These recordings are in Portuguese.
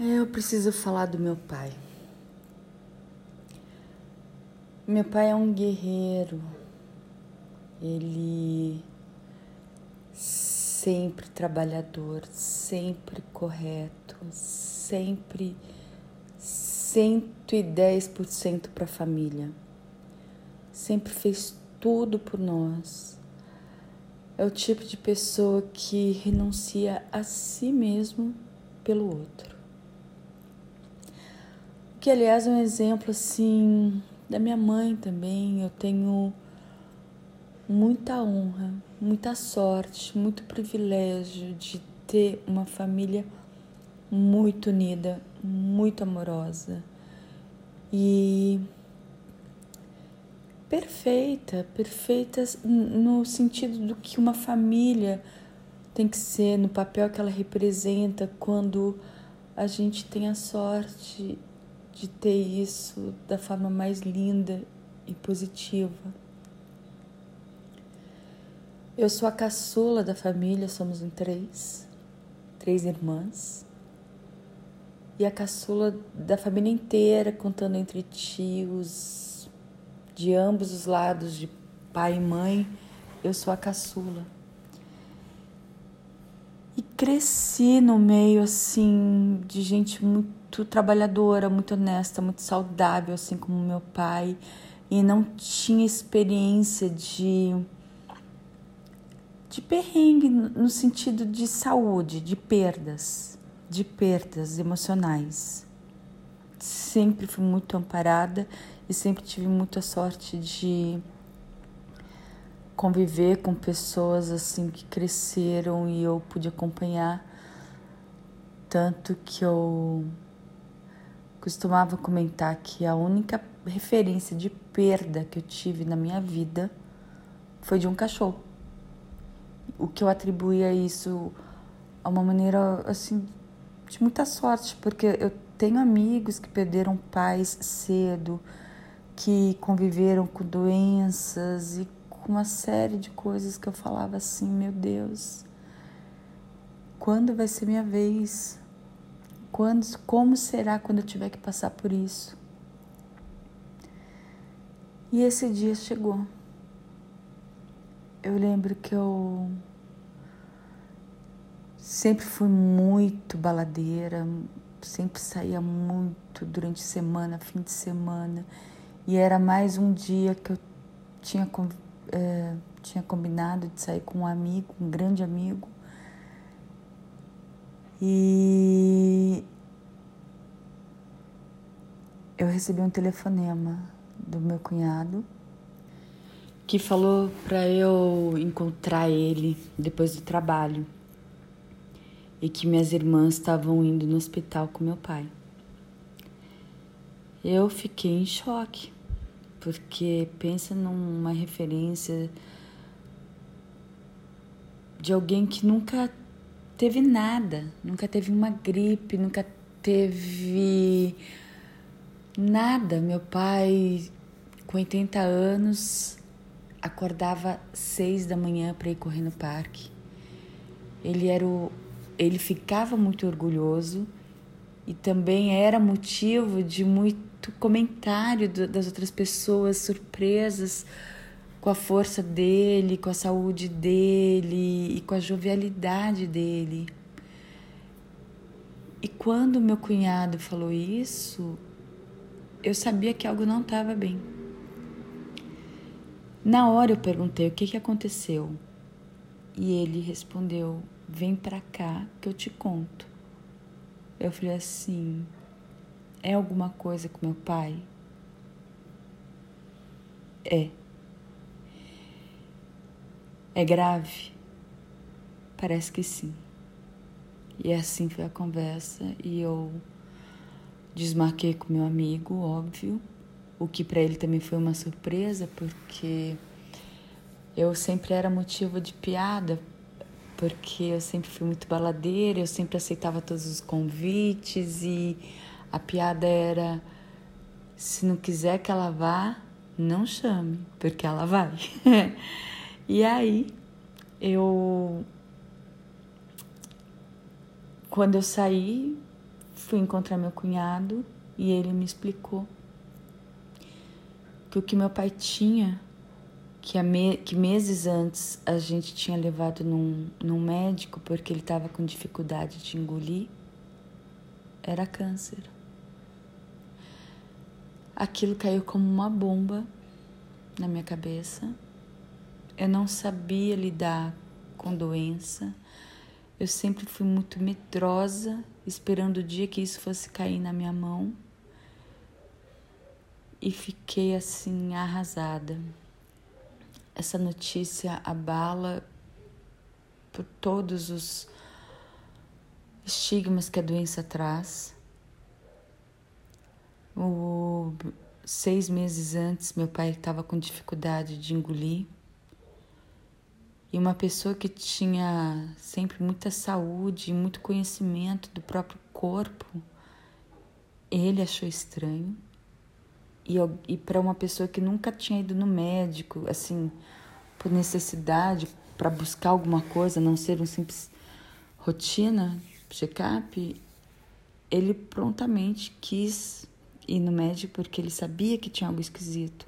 É, eu preciso falar do meu pai. Meu pai é um guerreiro. Ele sempre trabalhador, sempre correto, sempre 110% para a família. Sempre fez tudo por nós. É o tipo de pessoa que renuncia a si mesmo pelo outro. Que aliás é um exemplo assim da minha mãe também. Eu tenho muita honra, muita sorte, muito privilégio de ter uma família muito unida, muito amorosa e perfeita, perfeita no sentido do que uma família tem que ser, no papel que ela representa quando a gente tem a sorte de ter isso da forma mais linda e positiva. Eu sou a caçula da família, somos em três, três irmãs. E a caçula da família inteira, contando entre tios, de ambos os lados, de pai e mãe, eu sou a caçula. Cresci no meio assim de gente muito trabalhadora, muito honesta, muito saudável, assim como meu pai, e não tinha experiência de de perrengue no sentido de saúde, de perdas, de perdas emocionais. Sempre fui muito amparada e sempre tive muita sorte de conviver com pessoas assim que cresceram e eu pude acompanhar tanto que eu costumava comentar que a única referência de perda que eu tive na minha vida foi de um cachorro. O que eu atribuía isso a uma maneira assim de muita sorte, porque eu tenho amigos que perderam pais cedo, que conviveram com doenças e com uma série de coisas que eu falava assim, meu Deus, quando vai ser minha vez? Quando, como será quando eu tiver que passar por isso? E esse dia chegou. Eu lembro que eu sempre fui muito baladeira, sempre saía muito durante semana, fim de semana, e era mais um dia que eu tinha é, tinha combinado de sair com um amigo, um grande amigo. E eu recebi um telefonema do meu cunhado que falou para eu encontrar ele depois do trabalho e que minhas irmãs estavam indo no hospital com meu pai. Eu fiquei em choque porque pensa numa referência de alguém que nunca teve nada, nunca teve uma gripe, nunca teve nada. Meu pai, com 80 anos, acordava seis da manhã para ir correr no parque. Ele era o, ele ficava muito orgulhoso e também era motivo de muito muito comentário das outras pessoas, surpresas com a força dele, com a saúde dele e com a jovialidade dele. E quando meu cunhado falou isso, eu sabia que algo não estava bem. Na hora eu perguntei o que, que aconteceu. E ele respondeu: Vem pra cá que eu te conto. Eu falei assim: é alguma coisa com meu pai? É. É grave? Parece que sim. E assim foi a conversa e eu desmarquei com meu amigo, óbvio, o que para ele também foi uma surpresa, porque eu sempre era motivo de piada, porque eu sempre fui muito baladeira, eu sempre aceitava todos os convites e a piada era: se não quiser que ela vá, não chame, porque ela vai. e aí, eu. Quando eu saí, fui encontrar meu cunhado e ele me explicou que o que meu pai tinha, que, me, que meses antes a gente tinha levado num, num médico porque ele estava com dificuldade de engolir, era câncer. Aquilo caiu como uma bomba na minha cabeça. Eu não sabia lidar com doença. Eu sempre fui muito medrosa, esperando o dia que isso fosse cair na minha mão e fiquei assim arrasada. Essa notícia abala por todos os estigmas que a doença traz. O, seis meses antes, meu pai estava com dificuldade de engolir. E uma pessoa que tinha sempre muita saúde e muito conhecimento do próprio corpo, ele achou estranho e, e para uma pessoa que nunca tinha ido no médico, assim, por necessidade, para buscar alguma coisa, não ser um simples rotina, check-up, ele prontamente quis ir no médico porque ele sabia que tinha algo esquisito.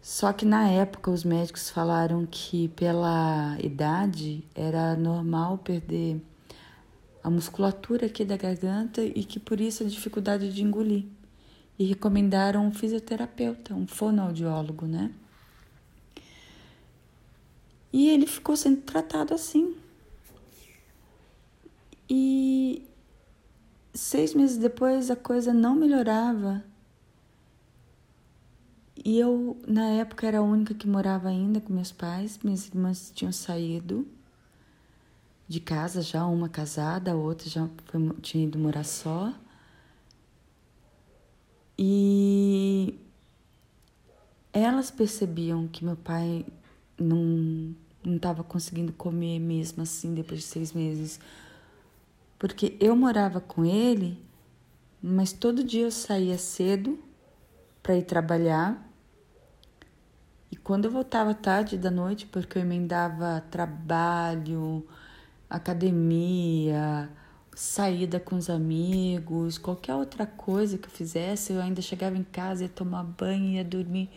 Só que na época os médicos falaram que pela idade era normal perder a musculatura aqui da garganta e que por isso a dificuldade de engolir e recomendaram um fisioterapeuta, um fonoaudiólogo, né? E ele ficou sendo tratado assim. E seis meses depois a coisa não melhorava. E eu, na época, era a única que morava ainda com meus pais. Minhas irmãs tinham saído de casa já, uma casada, a outra já foi, tinha ido morar só. E elas percebiam que meu pai não estava conseguindo comer mesmo assim depois de seis meses, porque eu morava com ele, mas todo dia eu saía cedo para ir trabalhar e quando eu voltava tarde da noite, porque eu emendava trabalho, academia, saída com os amigos, qualquer outra coisa que eu fizesse, eu ainda chegava em casa, ia tomar banho, ia dormir.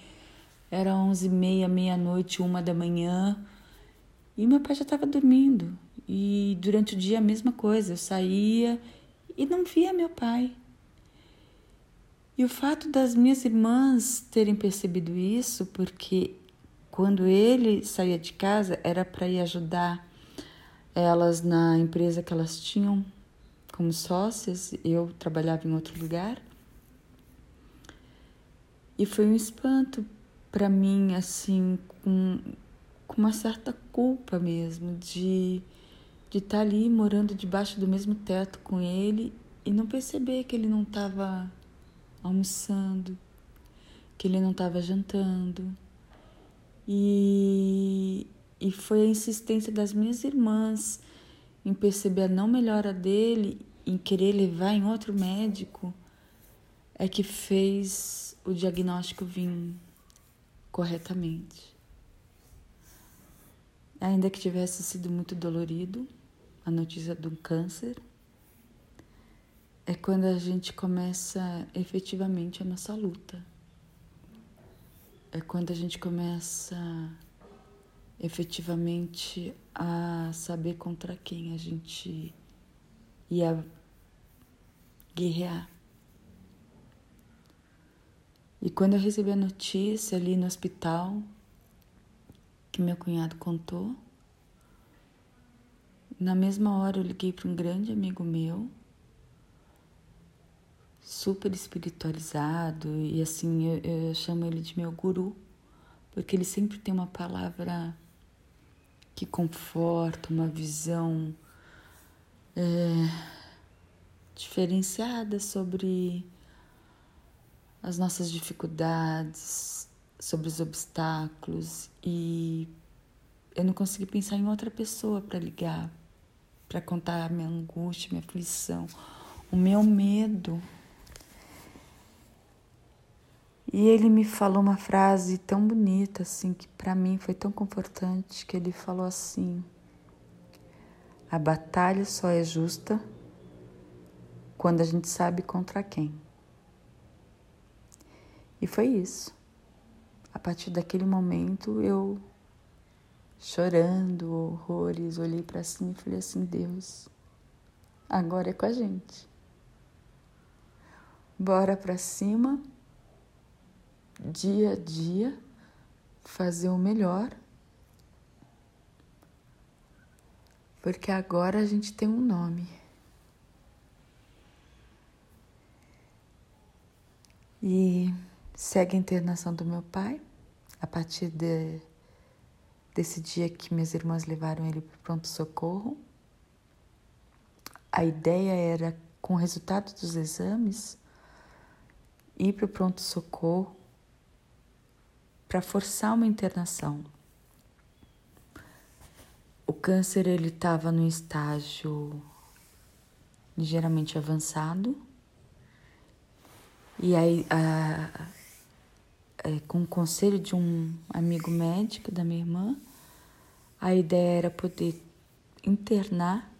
Era onze e meia, meia-noite, uma da manhã. E meu pai já estava dormindo. E durante o dia a mesma coisa, eu saía e não via meu pai. E o fato das minhas irmãs terem percebido isso, porque quando ele saía de casa era para ir ajudar elas na empresa que elas tinham como sócias, eu trabalhava em outro lugar. E foi um espanto para mim, assim, com, com uma certa culpa mesmo de de estar tá ali morando debaixo do mesmo teto com ele e não perceber que ele não estava almoçando, que ele não estava jantando. E, e foi a insistência das minhas irmãs em perceber a não melhora dele, em querer levar em outro médico, é que fez o diagnóstico vir corretamente. Ainda que tivesse sido muito dolorido a notícia do câncer, é quando a gente começa efetivamente a nossa luta. É quando a gente começa efetivamente a saber contra quem a gente ia guerrear. E quando eu recebi a notícia ali no hospital, que meu cunhado contou, na mesma hora eu liguei para um grande amigo meu, super espiritualizado, e assim eu, eu chamo ele de meu guru, porque ele sempre tem uma palavra que conforta, uma visão é, diferenciada sobre as nossas dificuldades, sobre os obstáculos e eu não consegui pensar em outra pessoa para ligar, para contar a minha angústia, minha aflição, o meu medo. E ele me falou uma frase tão bonita assim que para mim foi tão confortante que ele falou assim: A batalha só é justa quando a gente sabe contra quem. E foi isso. A partir daquele momento eu chorando horrores, olhei para cima e falei assim: Deus, agora é com a gente. Bora para cima, dia a dia, fazer o melhor. Porque agora a gente tem um nome. E segue a internação do meu pai. A partir de, desse dia que minhas irmãs levaram ele para o pronto-socorro, a ideia era, com o resultado dos exames, ir para o pronto-socorro para forçar uma internação. O câncer ele estava no estágio ligeiramente avançado e aí a, é, com o conselho de um amigo médico da minha irmã, a ideia era poder internar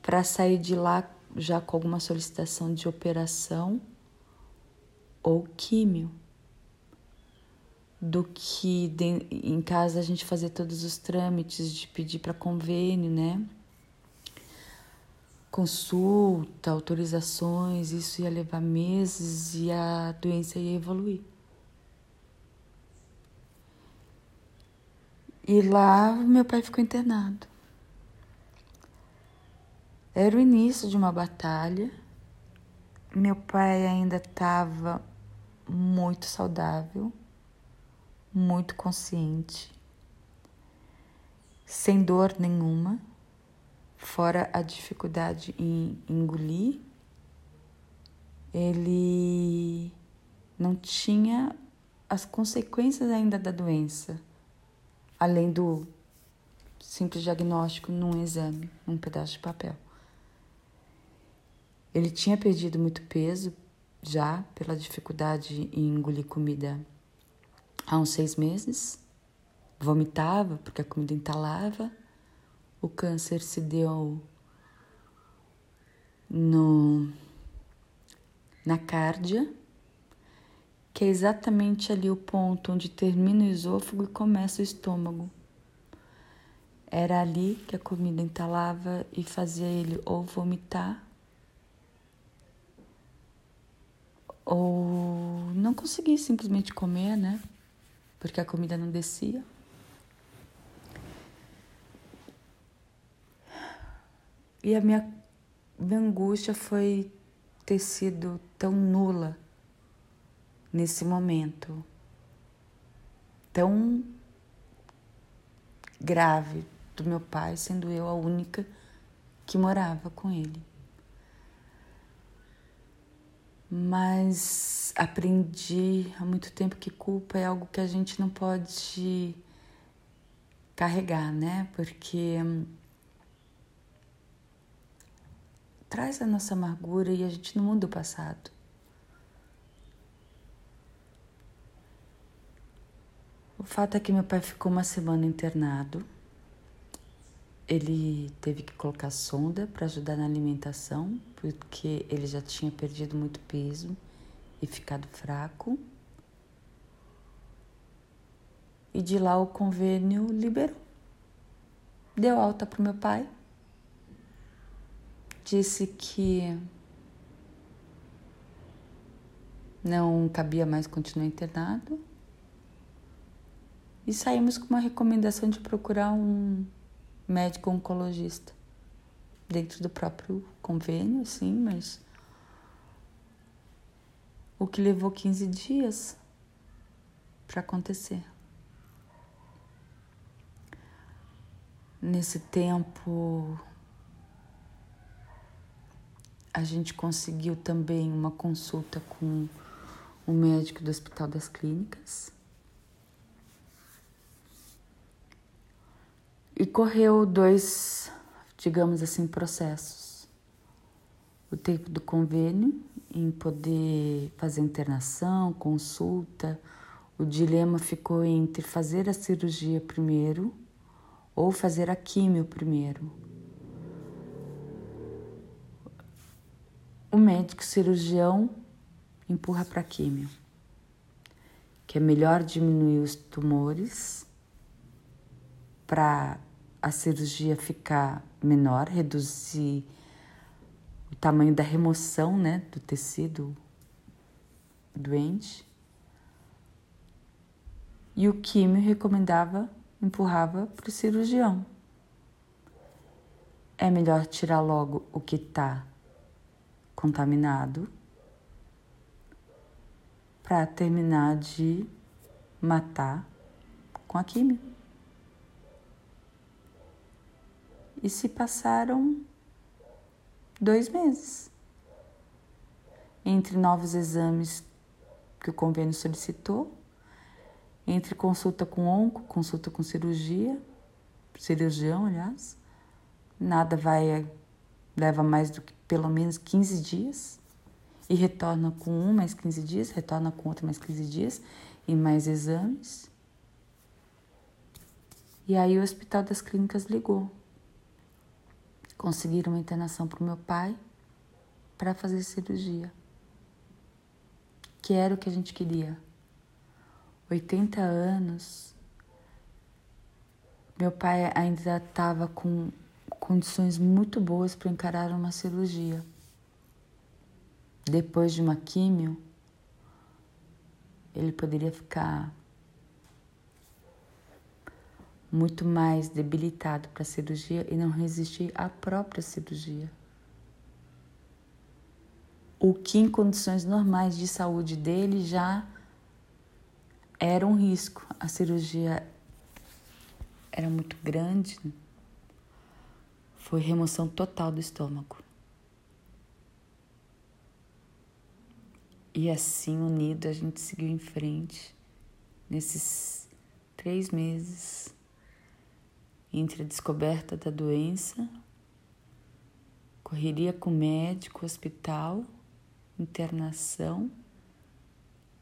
para sair de lá já com alguma solicitação de operação ou químio, do que de, em casa a gente fazer todos os trâmites de pedir para convênio, né? Consulta, autorizações, isso ia levar meses e a doença ia evoluir. E lá meu pai ficou internado. Era o início de uma batalha. Meu pai ainda estava muito saudável, muito consciente, sem dor nenhuma, fora a dificuldade em engolir. Ele não tinha as consequências ainda da doença, além do simples diagnóstico num exame, num pedaço de papel. Ele tinha perdido muito peso já pela dificuldade em engolir comida há uns seis meses. Vomitava porque a comida entalava. O câncer se deu no, na cárdia, que é exatamente ali o ponto onde termina o esôfago e começa o estômago. Era ali que a comida entalava e fazia ele ou vomitar ou não consegui simplesmente comer, né? Porque a comida não descia. E a minha, minha angústia foi ter sido tão nula nesse momento, tão grave do meu pai, sendo eu a única que morava com ele mas aprendi há muito tempo que culpa é algo que a gente não pode carregar, né? Porque hum, traz a nossa amargura e a gente não muda o passado. O fato é que meu pai ficou uma semana internado. Ele teve que colocar sonda para ajudar na alimentação, porque ele já tinha perdido muito peso e ficado fraco. E de lá o convênio liberou. Deu alta para o meu pai. Disse que não cabia mais continuar internado. E saímos com uma recomendação de procurar um médico oncologista dentro do próprio convênio, sim, mas o que levou 15 dias para acontecer. Nesse tempo, a gente conseguiu também uma consulta com o médico do Hospital das Clínicas E correu dois, digamos assim, processos. O tempo do convênio, em poder fazer internação, consulta. O dilema ficou entre fazer a cirurgia primeiro ou fazer a químio primeiro. o médico cirurgião empurra para químio, que é melhor diminuir os tumores para a cirurgia ficar menor, reduzir o tamanho da remoção né, do tecido doente. E o químio recomendava, empurrava para o cirurgião. É melhor tirar logo o que está contaminado para terminar de matar com a química. E se passaram dois meses entre novos exames que o convênio solicitou, entre consulta com onco, consulta com cirurgia, cirurgião, aliás, nada vai leva mais do que pelo menos 15 dias e retorna com um mais 15 dias, retorna com outro mais 15 dias e mais exames. E aí o Hospital das Clínicas ligou. Conseguiram uma internação para o meu pai para fazer cirurgia. Que era o que a gente queria. 80 anos. Meu pai ainda estava com condições muito boas para encarar uma cirurgia. Depois de uma químio, ele poderia ficar muito mais debilitado para a cirurgia e não resistir à própria cirurgia. O que, em condições normais de saúde dele, já era um risco. A cirurgia era muito grande, foi remoção total do estômago. E assim, unido, a gente seguiu em frente nesses três meses entre a descoberta da doença, correria com médico, hospital, internação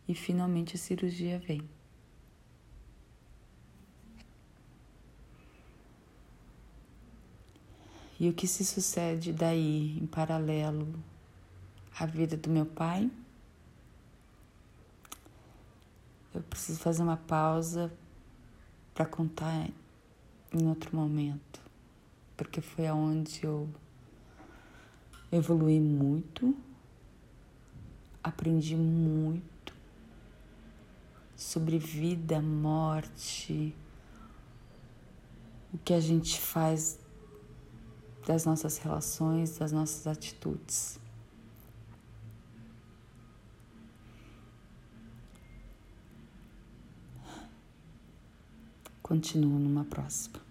e finalmente a cirurgia vem. E o que se sucede daí, em paralelo à vida do meu pai? Eu preciso fazer uma pausa para contar em outro momento, porque foi aonde eu evolui muito, aprendi muito sobre vida, morte, o que a gente faz das nossas relações, das nossas atitudes. Continuo numa próxima.